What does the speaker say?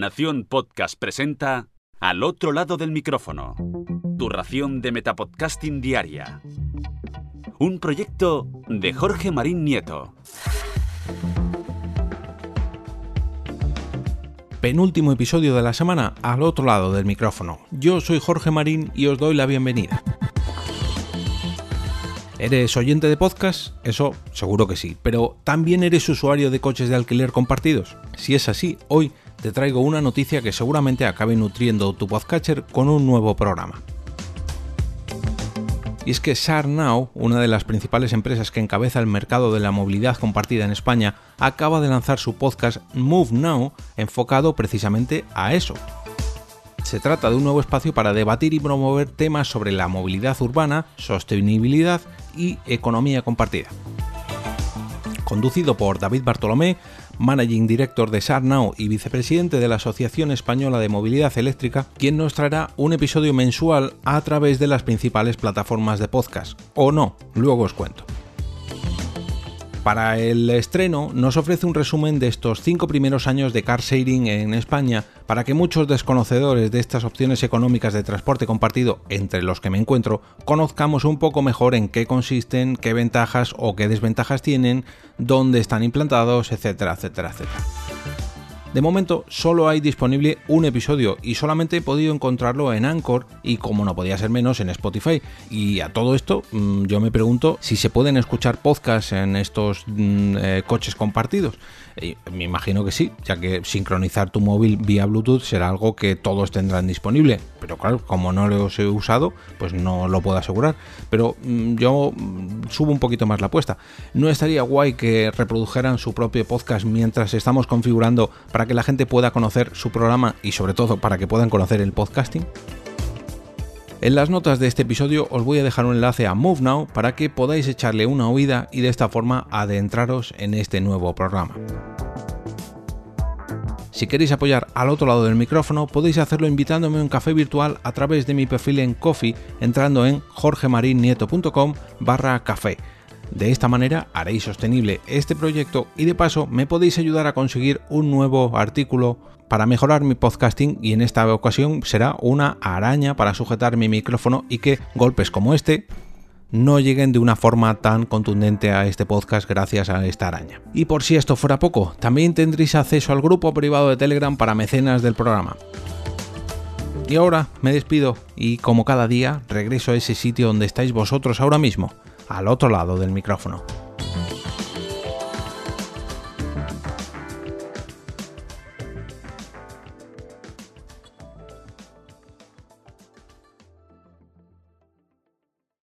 Nación Podcast presenta Al otro lado del micrófono. Tu ración de Metapodcasting Diaria. Un proyecto de Jorge Marín Nieto. Penúltimo episodio de la semana al otro lado del micrófono. Yo soy Jorge Marín y os doy la bienvenida. ¿Eres oyente de podcast? Eso seguro que sí, pero ¿también eres usuario de coches de alquiler compartidos? Si es así, hoy te traigo una noticia que seguramente acabe nutriendo tu podcatcher con un nuevo programa. Y es que SharNow, una de las principales empresas que encabeza el mercado de la movilidad compartida en España, acaba de lanzar su podcast Move Now enfocado precisamente a eso, se trata de un nuevo espacio para debatir y promover temas sobre la movilidad urbana, sostenibilidad y economía compartida. Conducido por David Bartolomé, Managing Director de SARNOW y vicepresidente de la Asociación Española de Movilidad Eléctrica, quien nos traerá un episodio mensual a través de las principales plataformas de podcast. O no, luego os cuento. Para el estreno nos ofrece un resumen de estos cinco primeros años de car sharing en España para que muchos desconocedores de estas opciones económicas de transporte compartido, entre los que me encuentro, conozcamos un poco mejor en qué consisten, qué ventajas o qué desventajas tienen, dónde están implantados, etcétera, etcétera, etcétera. De momento solo hay disponible un episodio y solamente he podido encontrarlo en Anchor y como no podía ser menos en Spotify. Y a todo esto mm, yo me pregunto si se pueden escuchar podcasts en estos mm, eh, coches compartidos. me imagino que sí, ya que sincronizar tu móvil vía Bluetooth será algo que todos tendrán disponible. Pero claro, como no los he usado, pues no lo puedo asegurar. Pero mm, yo subo un poquito más la apuesta. ¿No estaría guay que reprodujeran su propio podcast mientras estamos configurando para que la gente pueda conocer su programa y sobre todo para que puedan conocer el podcasting? En las notas de este episodio os voy a dejar un enlace a MoveNow para que podáis echarle una oída y de esta forma adentraros en este nuevo programa. Si queréis apoyar al otro lado del micrófono, podéis hacerlo invitándome a un café virtual a través de mi perfil en Coffee, entrando en jorgemarinieto.com barra café. De esta manera haréis sostenible este proyecto y de paso me podéis ayudar a conseguir un nuevo artículo para mejorar mi podcasting y en esta ocasión será una araña para sujetar mi micrófono y que golpes como este no lleguen de una forma tan contundente a este podcast gracias a esta araña. Y por si esto fuera poco, también tendréis acceso al grupo privado de Telegram para mecenas del programa. Y ahora me despido y como cada día regreso a ese sitio donde estáis vosotros ahora mismo al otro lado del micrófono.